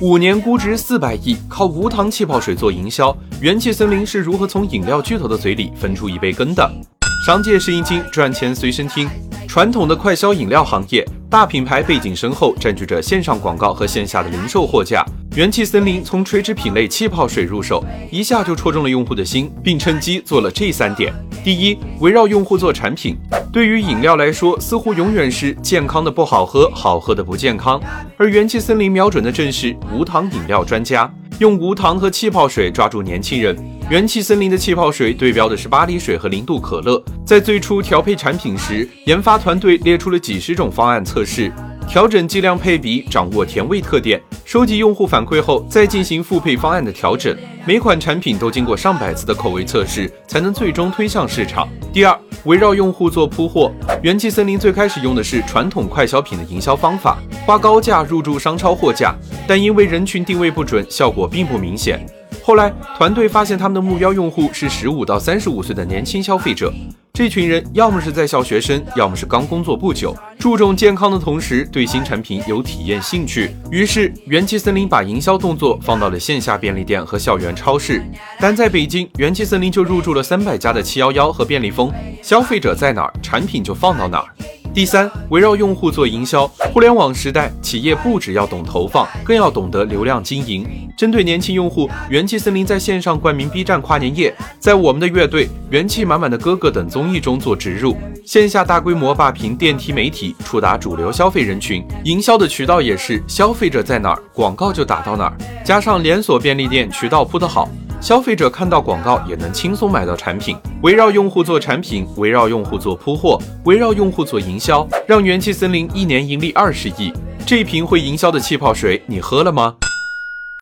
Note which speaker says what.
Speaker 1: 五年估值四百亿，靠无糖气泡水做营销，元气森林是如何从饮料巨头的嘴里分出一杯羹的？商界是一经赚钱随身听。传统的快消饮料行业，大品牌背景深厚，占据着线上广告和线下的零售货架。元气森林从垂直品类气泡水入手，一下就戳中了用户的心，并趁机做了这三点：第一，围绕用户做产品。对于饮料来说，似乎永远是健康的不好喝，好喝的不健康。而元气森林瞄准的正是无糖饮料专家，用无糖和气泡水抓住年轻人。元气森林的气泡水对标的是巴黎水和零度可乐。在最初调配产品时，研发团队列出了几十种方案测试，调整剂量配比，掌握甜味特点。收集用户反馈后，再进行复配方案的调整。每款产品都经过上百次的口味测试，才能最终推向市场。第二，围绕用户做铺货。元气森林最开始用的是传统快消品的营销方法，花高价入驻商超货架，但因为人群定位不准，效果并不明显。后来，团队发现他们的目标用户是十五到三十五岁的年轻消费者。这群人要么是在校学生，要么是刚工作不久，注重健康的同时对新产品有体验兴趣。于是，元气森林把营销动作放到了线下便利店和校园超市。但在北京，元气森林就入驻了三百家的七幺幺和便利蜂。消费者在哪儿，产品就放到哪儿。第三，围绕用户做营销。互联网时代，企业不只要懂投放，更要懂得流量经营。针对年轻用户，元气森林在线上冠名 B 站跨年夜，在我们的乐队、元气满满的哥哥等综艺中做植入，线下大规模霸屏电梯媒体，触达主流消费人群。营销的渠道也是消费者在哪儿，广告就打到哪儿。加上连锁便利店渠道铺得好。消费者看到广告也能轻松买到产品，围绕用户做产品，围绕用户做铺货，围绕用户做营销，让元气森林一年盈利二十亿。这瓶会营销的气泡水，你喝了吗？